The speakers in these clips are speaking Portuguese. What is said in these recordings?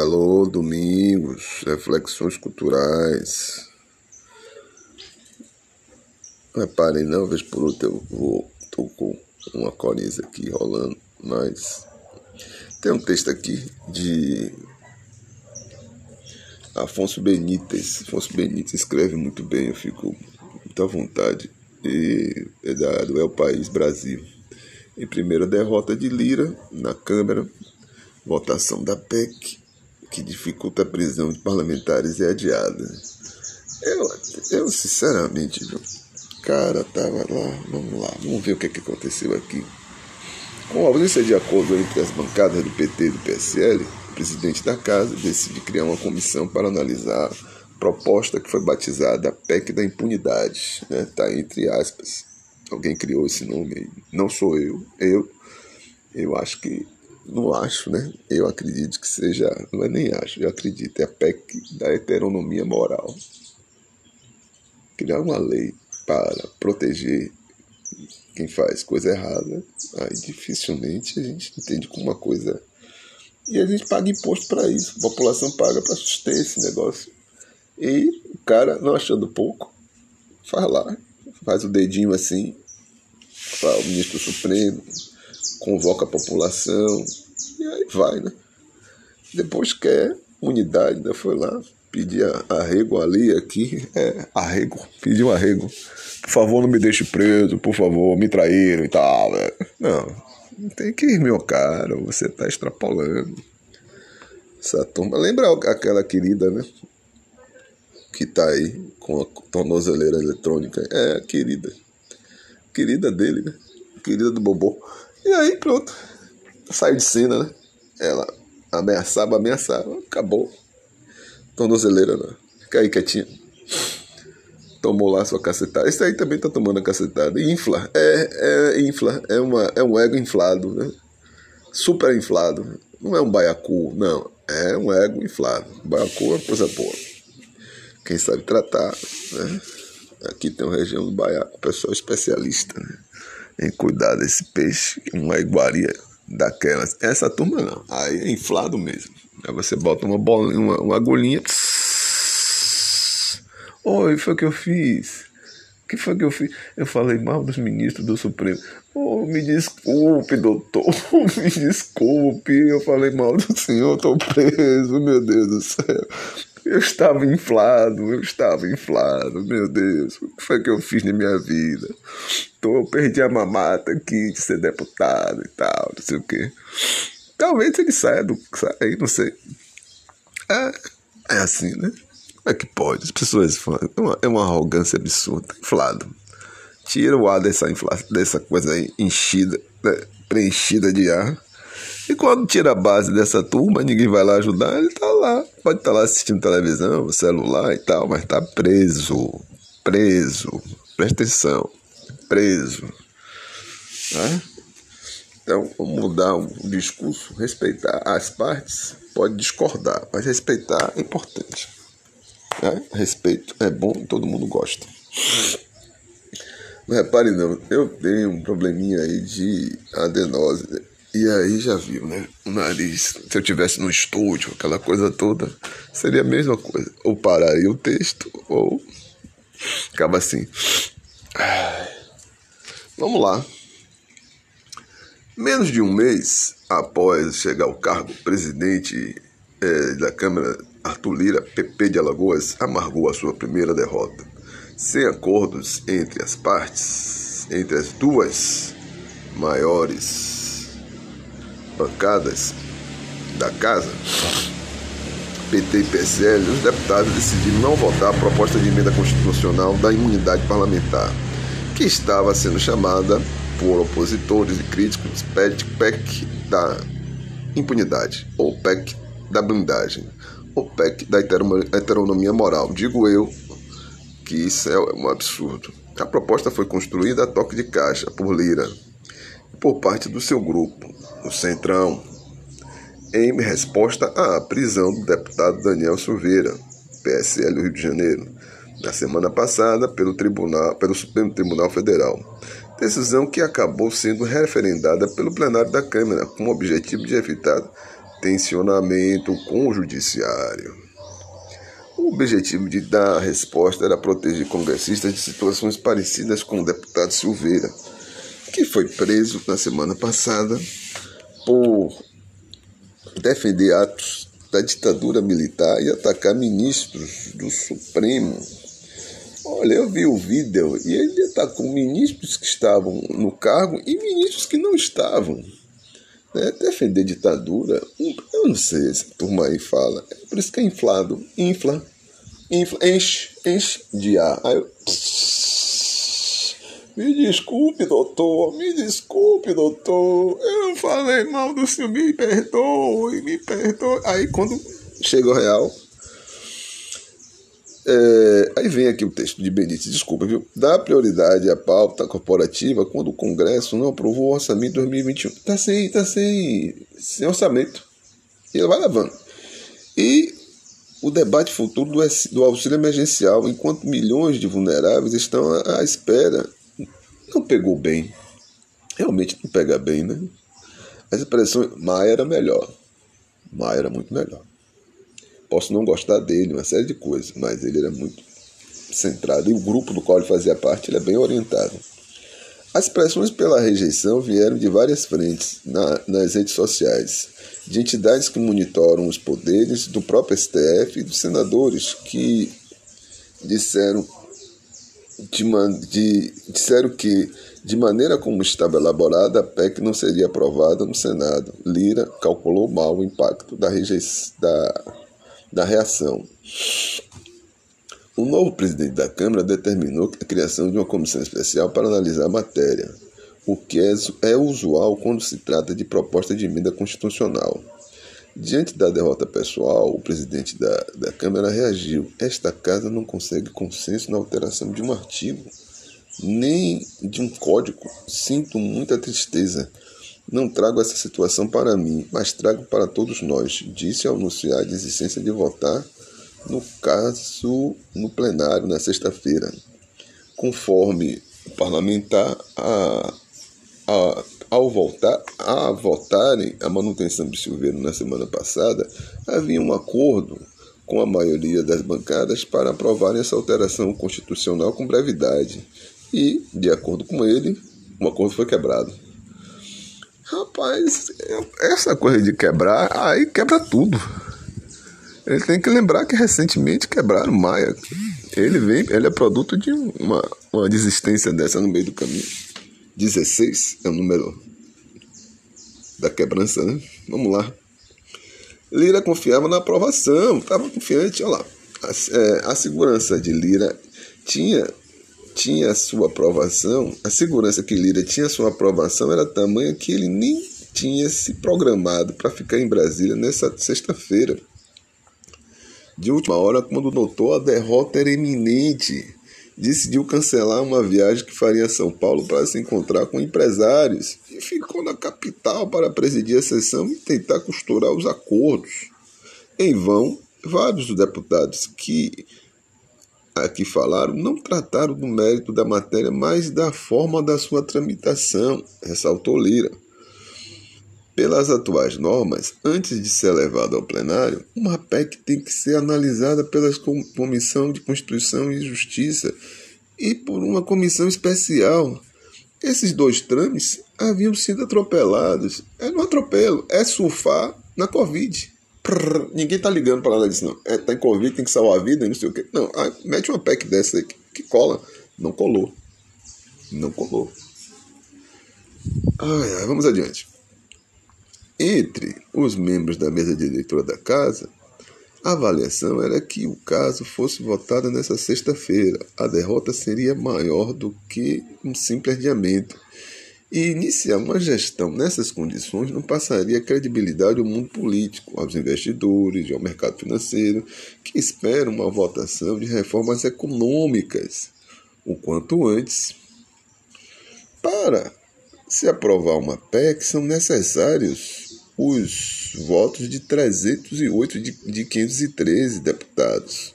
Alô, Domingos, reflexões culturais. Reparem, não, vez por outra eu vou, tô com uma coriza aqui rolando, mas tem um texto aqui de Afonso Benítez. Afonso Benítez escreve muito bem, eu fico muito à vontade. E é da, do El País Brasil. Em primeira derrota de Lira na Câmara, votação da PEC que dificulta a prisão de parlamentares é adiada. Eu, eu sinceramente, viu? cara tava lá, vamos lá, vamos ver o que, é que aconteceu aqui. Com a ausência de acordo entre as bancadas do PT e do PSL, o presidente da casa decide criar uma comissão para analisar a proposta que foi batizada PEC da impunidade, né? Tá entre aspas. Alguém criou esse nome, não sou eu. Eu eu acho que não acho, né? Eu acredito que seja, não é nem acho, eu acredito, é a PEC da heteronomia moral. Criar uma lei para proteger quem faz coisa errada, aí dificilmente a gente entende como uma coisa. E a gente paga imposto para isso, a população paga para suster esse negócio. E o cara, não achando pouco, faz lá, faz o dedinho assim, para o ministro Supremo, convoca a população e aí vai, né? Depois quer unidade, né? Foi lá, pedir arrego ali, aqui, é, arrego, pediu arrego. Por favor, não me deixe preso, por favor, me traíram e tal. Né? Não, não tem que ir, meu caro, você tá extrapolando. Essa turma, lembra aquela querida, né? Que tá aí com a tornozeleira eletrônica. É, querida. Querida dele, né? Querida do Bobô. E aí, pronto. Saiu de cena, né? Ela ameaçava, ameaçava, acabou. Tornozeleira, né? Fica aí quietinha. Tomou lá sua cacetada. Esse aí também tá tomando a cacetada. Infla. É, é infla. É, uma, é um ego inflado, né? Super inflado. Não é um baiacu, não. É um ego inflado. Baiacu é uma coisa boa. Quem sabe tratar, né? Aqui tem uma região do baiacu, pessoal especialista, né? Em cuidar desse peixe, uma iguaria daquelas. Essa turma não, aí é inflado mesmo. Aí você bota uma bolinha, uma, uma agulhinha. Oi, foi o que eu fiz. O que foi que eu fiz? Eu falei mal dos ministros do Supremo. Oh, me desculpe, doutor. Me desculpe. Eu falei mal do senhor, tô preso, meu Deus do céu. Eu estava inflado, eu estava inflado, meu Deus. O que foi que eu fiz na minha vida? Tô, eu perdi a mamata aqui de ser deputado e tal, não sei o quê. Talvez ele saia do. Saia, não sei. É, é assim, né? Como é que pode? As pessoas falam. É uma, é uma arrogância absurda. Inflado. Tira o ar dessa, infla, dessa coisa aí, enchida, né? preenchida de ar e quando tira a base dessa turma, ninguém vai lá ajudar, ele tá lá. Pode estar tá lá assistindo televisão, celular e tal, mas tá preso. Preso. Presta atenção. Preso. Né? Então, vamos mudar o discurso, respeitar as partes, pode discordar, mas respeitar é importante. Né? Respeito é bom, todo mundo gosta. Não repare não, eu tenho um probleminha aí de adenose e aí já viu, né? O nariz, se eu tivesse no estúdio, aquela coisa toda, seria a mesma coisa. Ou pararia o texto, ou ficava assim. Vamos lá. Menos de um mês após chegar ao cargo, presidente é, da Câmara, Arthur Lira, PP de Alagoas, amargou a sua primeira derrota. Sem acordos entre as partes, entre as duas maiores bancadas da casa, PT e PSL, os deputados decidiram não votar a proposta de emenda constitucional da imunidade parlamentar, que estava sendo chamada por opositores e críticos PEC da impunidade, ou PEC da blindagem, ou PEC da heteronomia moral. Digo eu que isso é um absurdo. A proposta foi construída a toque de caixa por Lira, por parte do seu grupo, o Centrão, em resposta à prisão do deputado Daniel Silveira, PSL do Rio de Janeiro, na semana passada pelo, tribunal, pelo Supremo Tribunal Federal. Decisão que acabou sendo referendada pelo plenário da Câmara, com o objetivo de evitar tensionamento com o judiciário. O objetivo de dar a resposta era proteger congressistas de situações parecidas com o deputado Silveira, que foi preso na semana passada por defender atos da ditadura militar e atacar ministros do Supremo. Olha, eu vi o vídeo e ele atacou ministros que estavam no cargo e ministros que não estavam. Né? Defender ditadura, eu não sei, essa turma aí fala. É por isso que é inflado. Infla enche, enche de ar. Aí eu, me desculpe, doutor, me desculpe, doutor. Eu falei mal do senhor, me perdoe, me perdoe. Aí quando chega o real, é, aí vem aqui o texto de Benítez, desculpa, viu? Dá prioridade à pauta corporativa quando o Congresso não aprovou o orçamento 2021. Tá sem, tá sem, sem orçamento. E ele vai levando. E o debate futuro do, do auxílio emergencial, enquanto milhões de vulneráveis estão à, à espera. Não pegou bem. Realmente não pega bem, né? As expressões. Maia era melhor. Maia era muito melhor. Posso não gostar dele, uma série de coisas, mas ele era muito centrado. E o grupo do qual ele fazia parte ele é bem orientado. As pressões pela rejeição vieram de várias frentes na, nas redes sociais de entidades que monitoram os poderes do próprio STF e dos senadores que disseram, de, de, disseram que, de maneira como estava elaborada, a PEC não seria aprovada no Senado. Lira calculou mal o impacto da, da, da reação. O novo presidente da Câmara determinou a criação de uma comissão especial para analisar a matéria o que é, é usual quando se trata de proposta de emenda constitucional. Diante da derrota pessoal, o presidente da, da Câmara reagiu. Esta casa não consegue consenso na alteração de um artigo, nem de um código. Sinto muita tristeza. Não trago essa situação para mim, mas trago para todos nós, disse ao anunciar a desistência de votar no caso no plenário na sexta-feira. Conforme o parlamentar, a a, ao voltar a votarem a manutenção de Silveira na semana passada, havia um acordo com a maioria das bancadas para aprovarem essa alteração constitucional com brevidade. E, de acordo com ele, o acordo foi quebrado. Rapaz, essa coisa de quebrar, aí quebra tudo. Ele tem que lembrar que recentemente quebraram Maia. Ele vem, ele é produto de uma, uma desistência dessa no meio do caminho. 16 é o número da quebrança, né? Vamos lá. Lira confiava na aprovação, estava confiante, olha lá. A, é, a, segurança de Lira tinha tinha sua aprovação, a segurança que Lira tinha sua aprovação era tamanha que ele nem tinha se programado para ficar em Brasília nessa sexta-feira. De última hora, quando notou a derrota era iminente decidiu cancelar uma viagem que faria a São Paulo para se encontrar com empresários e ficou na capital para presidir a sessão e tentar costurar os acordos. Em vão, vários dos deputados que aqui falaram não trataram do mérito da matéria, mas da forma da sua tramitação, ressaltou Lira. Pelas atuais normas, antes de ser levada ao plenário, uma PEC tem que ser analisada pela Comissão de Constituição e Justiça e por uma comissão especial. Esses dois trâmites haviam sido atropelados. É no atropelo, é surfar na Covid. Prrr, ninguém tá ligando para nada disso, não. É, tá em Covid, tem que salvar a vida, não sei o quê. Não, mete uma PEC dessa aí que, que cola. Não colou. Não colou. Ai, ai, vamos adiante. Entre os membros da mesa diretora da casa, a avaliação era que o caso fosse votado nessa sexta-feira. A derrota seria maior do que um simples adiamento. E iniciar uma gestão nessas condições não passaria credibilidade ao mundo político, aos investidores e ao mercado financeiro, que esperam uma votação de reformas econômicas o quanto antes. Para se aprovar uma PEC, são necessários os votos de 308 de, de 513 deputados.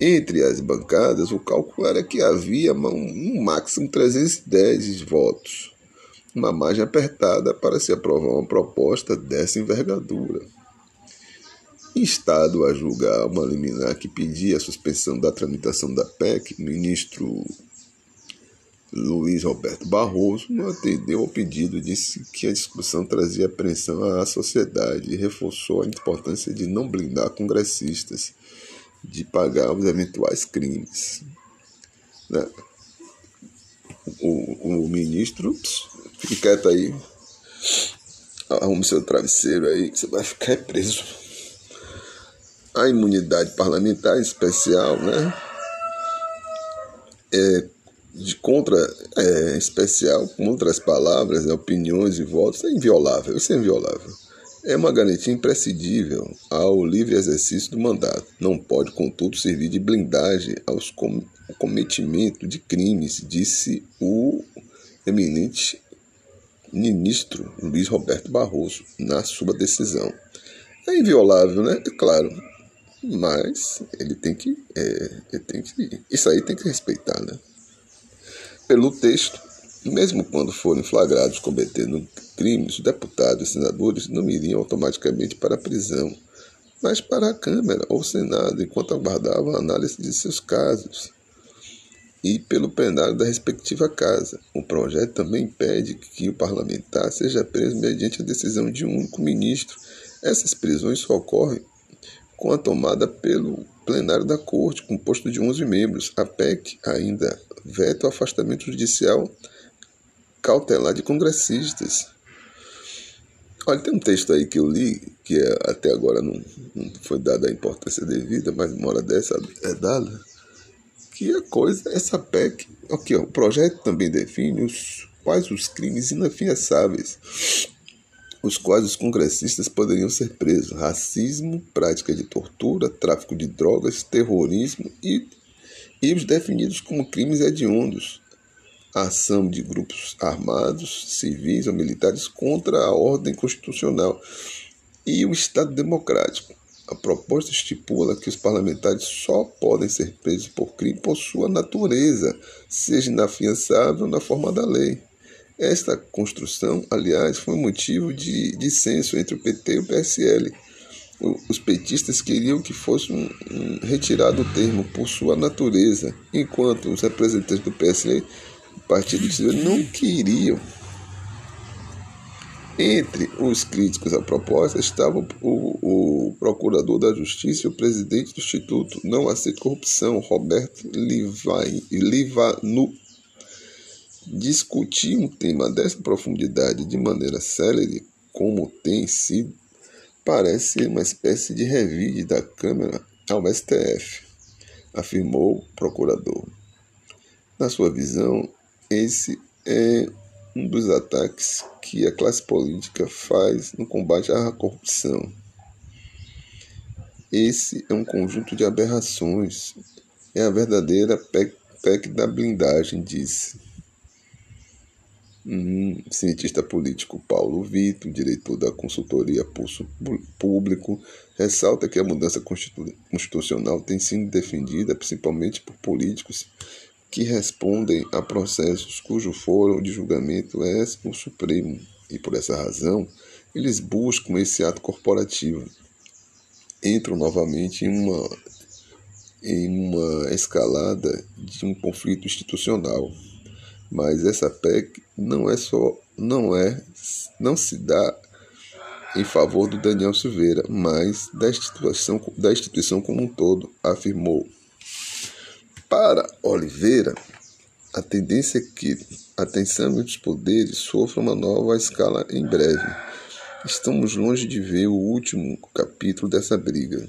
Entre as bancadas, o cálculo era que havia um, máximo 310 votos, uma margem apertada para se aprovar uma proposta dessa envergadura. instado a julgar uma liminar que pedia a suspensão da tramitação da PEC, ministro Luiz Roberto Barroso não atendeu ao pedido, disse que a discussão trazia apreensão à sociedade e reforçou a importância de não blindar congressistas de pagar os eventuais crimes. Né? O, o ministro, fique quieto aí, arrume seu travesseiro aí, você vai ficar preso. A imunidade parlamentar especial, né? É, de contra é, especial, contra as palavras, opiniões e votos, é inviolável, isso é inviolável. É uma garantia imprescindível ao livre exercício do mandato. Não pode, contudo, servir de blindagem aos com cometimento de crimes, disse o eminente ministro Luiz Roberto Barroso na sua decisão. É inviolável, né? É claro. Mas ele tem que. É, ele tem que. Isso aí tem que respeitar, né? Pelo texto, mesmo quando forem flagrados cometendo crimes, os deputados e senadores não iriam automaticamente para a prisão, mas para a Câmara ou Senado, enquanto aguardavam a análise de seus casos e pelo plenário da respectiva casa. O projeto também impede que o parlamentar seja preso mediante a decisão de um único ministro. Essas prisões só ocorrem com a tomada pelo plenário da Corte, composto de 11 membros. A PEC ainda veta o afastamento judicial cautelar de congressistas. Olha, tem um texto aí que eu li, que é, até agora não, não foi dada a importância devida, mas uma hora dessa é dada, que a coisa, essa PEC, aqui, ó, o projeto também define os, quais os crimes inafiançáveis os quais os congressistas poderiam ser presos: racismo, prática de tortura, tráfico de drogas, terrorismo e, e os definidos como crimes hediondos, ação de grupos armados, civis ou militares contra a ordem constitucional e o Estado democrático. A proposta estipula que os parlamentares só podem ser presos por crime por sua natureza, seja inafiançável na forma da lei. Esta construção, aliás, foi motivo de dissenso entre o PT e o PSL. Os petistas queriam que fosse um, um, retirado o termo por sua natureza, enquanto os representantes do PSL, Partido de não queriam. Entre os críticos à proposta estava o, o, procurador da Justiça e o presidente do Instituto Não Aceita Corrupção, Roberto Livanu discutir um tema dessa profundidade de maneira célere, como tem sido, parece ser uma espécie de revide da Câmara ao STF, afirmou o procurador. Na sua visão, esse é um dos ataques que a classe política faz no combate à corrupção. Esse é um conjunto de aberrações. É a verdadeira PEC, PEC da blindagem, disse. Um cientista político Paulo Vito, diretor da consultoria Pulso Público, ressalta que a mudança constitucional tem sido defendida principalmente por políticos que respondem a processos cujo foro de julgamento é o Supremo, e por essa razão eles buscam esse ato corporativo. Entram novamente em uma, em uma escalada de um conflito institucional. Mas essa PEC não é só não é não se dá em favor do Daniel Silveira, mas da instituição, da instituição como um todo, afirmou. Para Oliveira, a tendência é que a tensão entre os poderes sofra uma nova escala em breve. Estamos longe de ver o último capítulo dessa briga.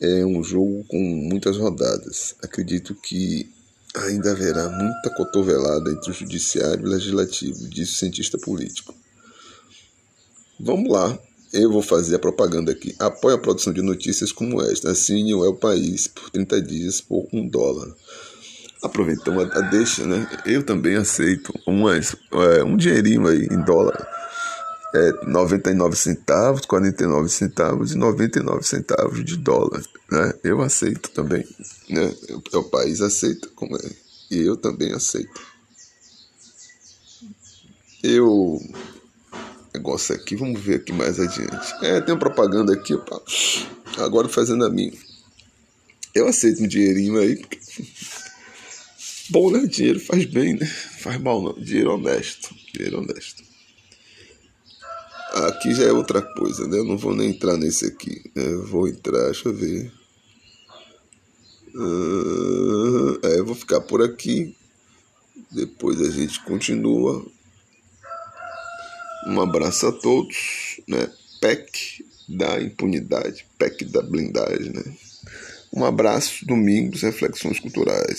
É um jogo com muitas rodadas. Acredito que ainda haverá muita cotovelada entre o judiciário e o legislativo, disse o cientista político. Vamos lá, eu vou fazer a propaganda aqui. Apoie a produção de notícias como esta. Assine o El País por 30 dias por um dólar. Aproveitando a deixa, né? Eu também aceito umas, é, um dinheirinho aí em dólar é 99 centavos, 49 centavos e 99 centavos de dólar. Né? Eu aceito também. Né? O, o país aceita, como é. E eu também aceito. Eu negócio aqui. Vamos ver aqui mais adiante. É, tem uma propaganda aqui, opa. Agora fazendo a minha. Eu aceito um dinheirinho aí, porque. Bom, né? Dinheiro faz bem, né? Faz mal não. Dinheiro honesto. Dinheiro honesto. Aqui já é outra coisa, né? Eu não vou nem entrar nesse aqui. Né? Eu vou entrar, deixa eu ver. Uh, é, eu vou ficar por aqui. Depois a gente continua. Um abraço a todos, né? PEC da impunidade, PEC da blindagem, né? Um abraço, domingos, reflexões culturais.